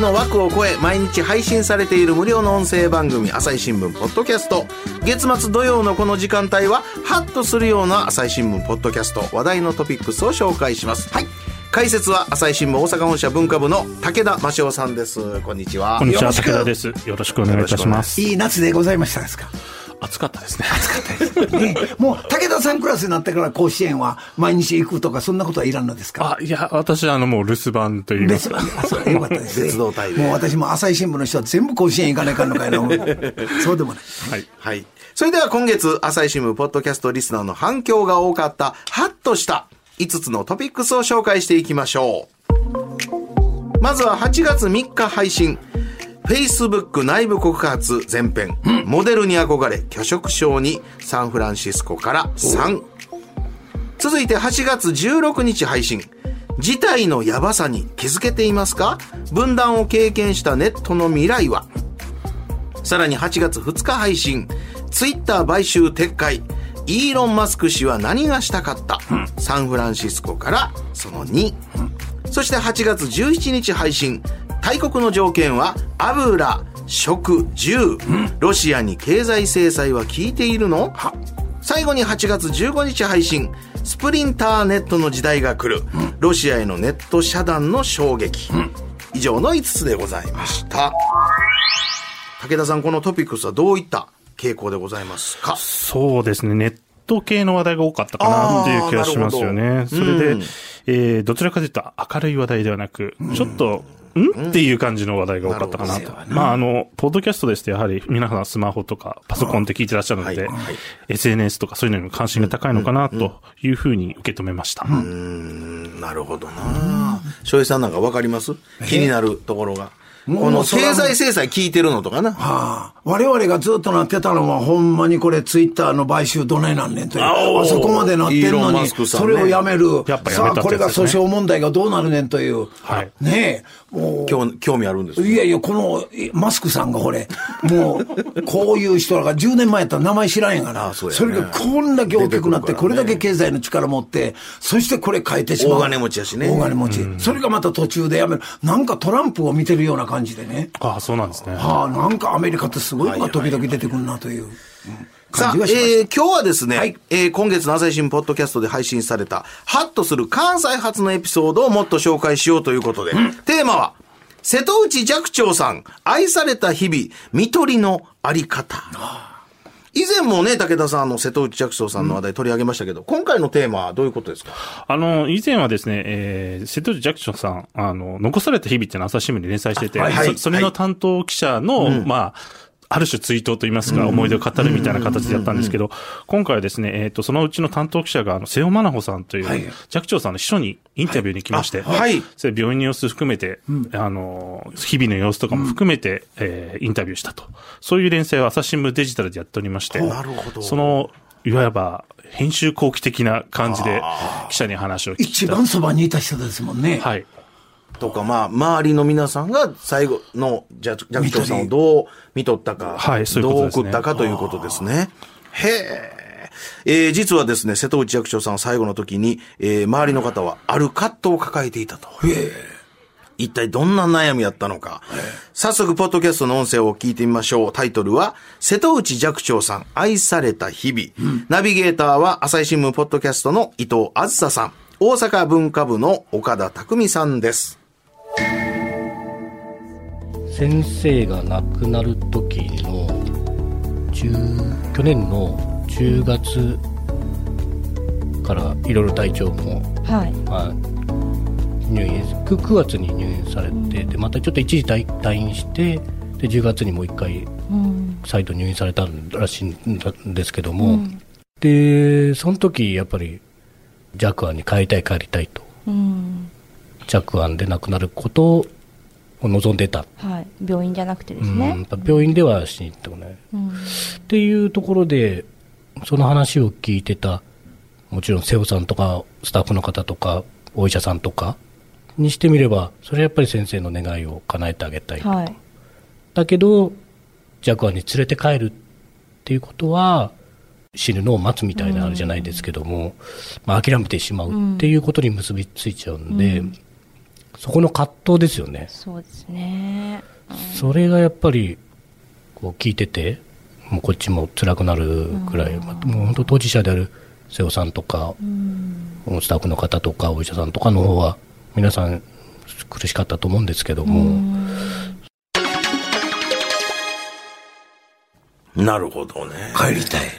の枠を超え毎日配信されている無料の音声番組朝日新聞ポッドキャスト。月末土曜のこの時間帯はハッとするような朝日新聞ポッドキャスト話題のトピックスを紹介します。はい。解説は朝日新聞大阪本社文化部の武田真翔さんです。こんにちは。こんにちは、武田です。よろしくお願いいたします。いい夏でございましたですか？暑かったですね。ねもう武田さんクラスになってから甲子園は毎日行くとかそんなことはいらんのですか？あ、いや、私はあの、もう留守番と言いま別すか。あそうよかったですね。別動隊でもう私も朝日新聞の人は全部甲子園行かないかんのかいな。そうでもない。はい。はい。それでは今月朝日新聞ポッドキャストリスナーの反響が多かったハッとした5つのトピックスを紹介していきましょう。まずは8月3日配信 Facebook 内部告発前編、モデルに憧れ拒食症にサンフランシスコから3続いて8月16日配信。事態のヤバさに気づけていますか？分断を経験したネットの未来は。さらに8月2日配信、ツイッター買収撤回、イーロン・マスク氏は何がしたかった、サンフランシスコからその2、そして8月17日配信、大国の条件は油、食、銃、ロシアに経済制裁は効いているの？最後に8月15日配信、スプリンターネットの時代が来る、ロシアへのネット遮断の衝撃、以上の5つでございました。武田さん、このトピックスはどういった傾向でございますか？そうですね。ネット系の話題が多かったかなっていう気がしますよね。それで、うん。えーどちらかというと明るい話題ではなく、ちょっと、ん？っていう感じの話題が多かったかなと。まあ、あの、ポッドキャストですとやはり皆さんスマホとかパソコンで聞いてらっしゃるので、はい。はい。SNS とかそういうのにも関心が高いのかなというふうに受け止めました。なるほどな。翔平さんなんかわかります？気になるところが。もうこの経済制裁聞いてるのとかな。はあ、我々がずっとなってたのは、ほんまにこれ、ツイッターの買収どないなんねんという、あそこまでなってんのに、それをやめる、やっぱやめたさあ、これが訴訟問題がどうなるねんという、はい。ねえ、もう、興興味あるんですいやいや、このいマスクさんがこれ、もう、こういう人らが10年前やったら名前知らんやから、あそれがこんだけ大きくなって、これだけ経済の力持って、そしてこれ変えてしまう。大金持ちやしね。大金持ち。それがまた途中でやめる。なんかトランプを見てるような感じでね。ああ、そうなんですね。はあ、なんかアメリカってすごいのが時々出てくるなという、うんさあ、感じがしました。えー今日はですね、はい。えー今月の朝日新聞ポッドキャストで配信された、ハッとする関西発のエピソードをもっと紹介しようということで、テーマは、瀬戸内寂聴さん、愛された日々、見取りのあり方。以前もね、武田さん、あの、瀬戸内寂聴さんの話題取り上げましたけど、今回のテーマはどういうことですか？あの、以前はですね、えー、瀬戸内寂聴さん、あの、残された日々っていうのを朝日新聞に連載してて、はいはいそそれの担当記者の、まあ、ある種追悼といいますか、思い出を語るみたいな形でやったんですけど、今回はですね、えっ、と、そのうちの担当記者が、あの、瀬尾真奈穂さんという、はい。寂聴さんの秘書にインタビューに来まして、あはい。それ病院の様子含めて、あの、日々の様子とかも含めて、えーインタビューしたと。そういう連載を朝日新聞デジタルでやっておりまして、なるほど。その、いわば、編集後期的な感じで、記者に話を聞い一た。番そばにいた人ですもんね。はい。とか、まあ、周りの皆さんが最後の寂寂聴さんをどう見とったか、はいそういうねどう送ったかということですね。へえ。えー実はですね、瀬戸内寂聴さん最後の時に、えー周りの方はある葛藤を抱えていたと。一体どんな悩みやったのか。早速、ポッドキャストの音声を聞いてみましょう。タイトルは、瀬戸内寂聴さん、愛された日々。ナビゲーターは、朝日新聞ポッドキャストの伊藤あずささん。大阪文化部の岡田匠さんです。先生が亡くなる時の10去年の10月からいろいろ体調も、はい。まあ、入院 9, 9月に入院されてでまたちょっと一時退退院してで10月にもう一回うん。再度入院されたらしいんですけども、でその時やっぱりジャクアに帰りたい帰りたいとうん。着案で亡くなることを望んでた。はい。病院じゃなくてですうん、やね病院では死に行ってこない。うん。っていうところで、その話を聞いてた、もちろん瀬尾さんとか、スタッフの方とか、お医者さんとかにしてみれば、それはやっぱり先生の願いを叶えてあげたい。はい。だけど、弱アに連れて帰るっていうことは、死ぬのを待つみたいなあれじゃないですけども、まあ、諦めてしまうっていうことに結びついちゃうんで、そこの葛藤ですよね。そうですね。それがやっぱり、こう聞いてて、もうこっちも辛くなるくらい、まあもう本当当事者である瀬尾さんとか、スタッフの方とかお医者さんとかの方は、皆さん苦しかったと思うんですけども、なるほどね。帰りたい。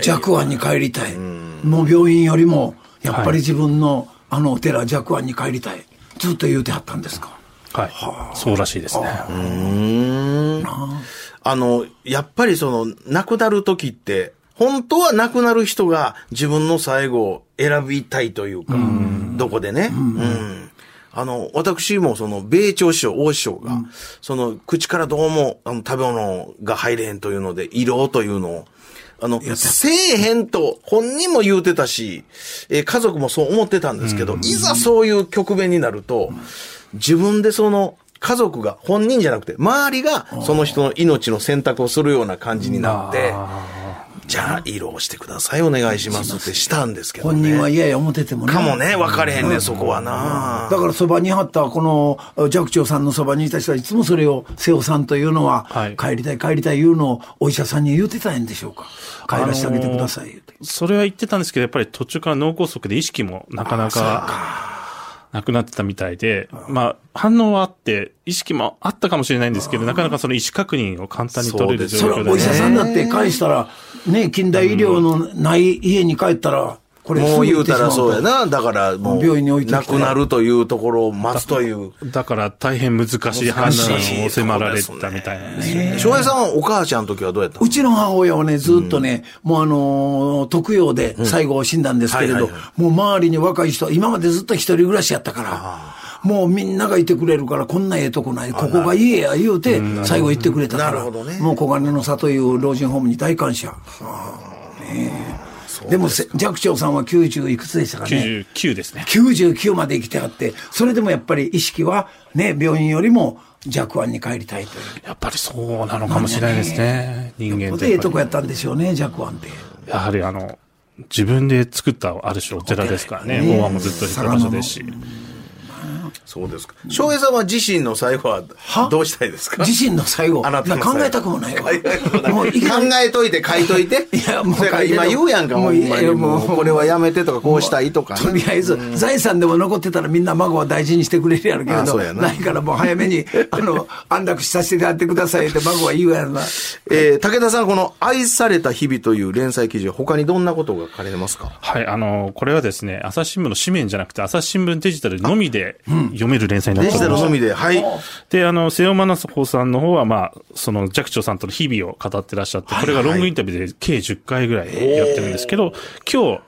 弱安に帰りたい。もう病院よりも、やっぱり自分のあのお寺弱安に帰りたい。ずっと言うてはったんですか？はい。そうらしいですね。あの、やっぱりその、亡くなる時って、本当は亡くなる人が自分の最後を選びたいというか、どこでね？うんあの、私もその、米朝師匠、大師匠が、その、口からどうも、あの、食べ物が入れへんというので、胃ろうというのを、あの、せえへんと本人も言うてたし、えー家族もそう思ってたんですけど、いざそういう局面になると、自分でその、家族が、本人じゃなくて、周りが、その人の命の選択をするような感じになって、じゃあ、色をしてください、お願いしますってしたんですけどね。本人は嫌や思っててもね。かもね、分かれへんねん、そこはな。だからそばに貼ったこの寂聴さんのそばにいた人はいつもそれを瀬尾さんというのは、はい。帰りたい帰りたい言うのをお医者さんに言うてたんでしょうか帰らせてあげてください言うて、それは言ってたんですけど、やっぱり途中から脳梗塞で意識もなかなかなくなってたみたいで、まあ、反応はあって、意識もあったかもしれないんですけど、なかなかその意思確認を簡単に取れる状それ況でお医者さんだって返したらね近代医療のない家に帰ったらこれもう言うたらそうやな。な。だからもう、病院に置いて亡くなるというところを待つという。だから大変難しい判断を迫られたみたいな。んですよね。翔平さんはお母ちゃんの時はどうやったの？うちの母親はね、ずっとね、もうあのー特養で最後死んだんですけれど、もう周りに若い人、今までずっと一人暮らしやったから、もうみんながいてくれるから、こんなええとこない、ここが家や言うて、最後行ってくれたから、なるほどね。もう小金の里という老人ホームに大感謝。ねえでもせ、寂聴さんは90いくつでしたかね？99ですね。99まで生きてはって、それでもやっぱり意識はね、病院よりも弱安に帰りたいという。やっぱりそうなのかもしれないですね。人間こってええとこやったんでしょうね、弱安って。やはりあの、自分で作ったある種お寺ですからね。大和もずっと行った場所ですし。そうですか。翔平さんは自身の最後はは？どうしたいですか？自身の最後？あなた考えたくもないわ。もう考えといて書いといて？いやもう今言うやんか、もうもうこれはやめてとかこうしたいとか。とりあえず、財産でも残ってたらみんな孫は大事にしてくれるやろうけれど、あそうやなないからもう早めに、あの、安楽死させてやってくださいって孫は言うやろな。えー武田さん、この愛された日々という連載記事は他にどんなことが書かれてますか？はい、あの、これはですね、朝日新聞の紙面じゃなくて、朝日新聞デジタルのみで読める連載になデジっております。タルのみで。はい。で、あの、瀬尾真奈穂さんの方は、まあ、その、寂聴さんとの日々を語ってらっしゃって、これがロングインタビューで計10回ぐらいやってるんですけど、今日、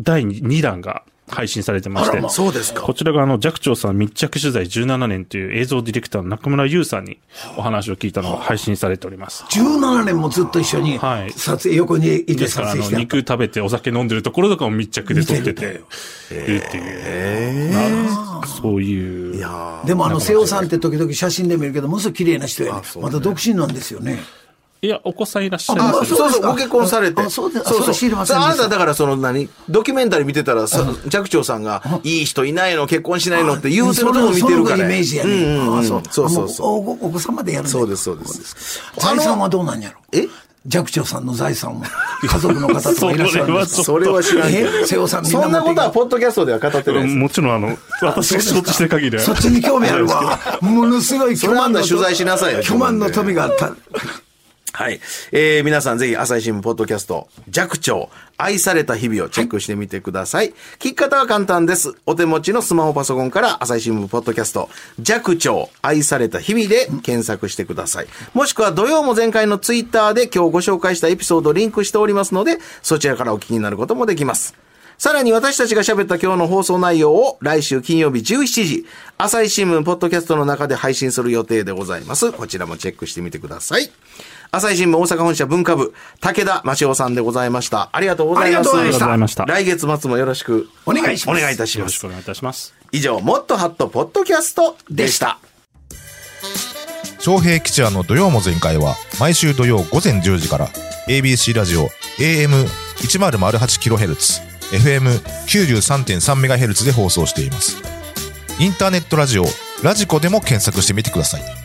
第2弾が配信されてまして、そうですかこ。ちらがあの、寂聴さん密着取材17年という映像ディレクターの中村優さんにお話を聞いたのが配信されております。17年もずっと一緒にはい撮影、横にいてですから、あの、撮影して肉食べてお酒飲んでるところとかも密着で撮ってて、いるっていう。なそういう。いやーでもあの、瀬尾さんって時々写真で見るけど、ものすごい綺麗な人やねまだ独身なんですよね。いや、お子さんいらっしゃいあますそうそう、ご結婚されて。あそうですあそれ知りませんでしたあなただからその何ドキュメンタリー見てたら、さ寂聴さんが、いい人いないの、結婚しないのって言うてるとこ見てるから。そのイメージやね。うんうんそうそうそうそう。あもうおお子さんまでやるねそうです、そうです。財産はどうなんやろ？え？寂聴さんの財産は家族の方とかいらっしゃるんですか？それは知らんけど。え？瀬尾さんみんなそんなことはポッドキャストでは語ってないです。もちろん、あの、私が仕事してる限りは。そっちに興味あるわ。ものすごいそれあんた取材しなさいよ巨万の富があった。はい。えー、皆さんぜひ朝日新聞ポッドキャスト、弱聴、愛された日々をチェックしてみてください。聞き方は簡単です。お手持ちのスマホパソコンから朝日新聞ポッドキャスト、弱聴、愛された日々で検索してください。もしくは土曜も前回のツイッターで今日ご紹介したエピソードをリンクしておりますので、そちらからお聞きになることもできます。さらに私たちが喋った今日の放送内容を来週金曜日17時、朝日新聞ポッドキャストの中で配信する予定でございます。こちらもチェックしてみてください。朝日新聞大阪本社文化部、武田真夫さんでございました。ありがとうございます。ありがとうございました来月末もよろしくお願いしますお願いいたしますよろしく。お願いいたします。以上、もっとハットポッドキャストでした。昌平吉也の土曜も全開は毎週土曜午前10時から ABC ラジオ AM1008kHz FM93.3MHz で放送していますインターネットラジオラジコでも検索してみてください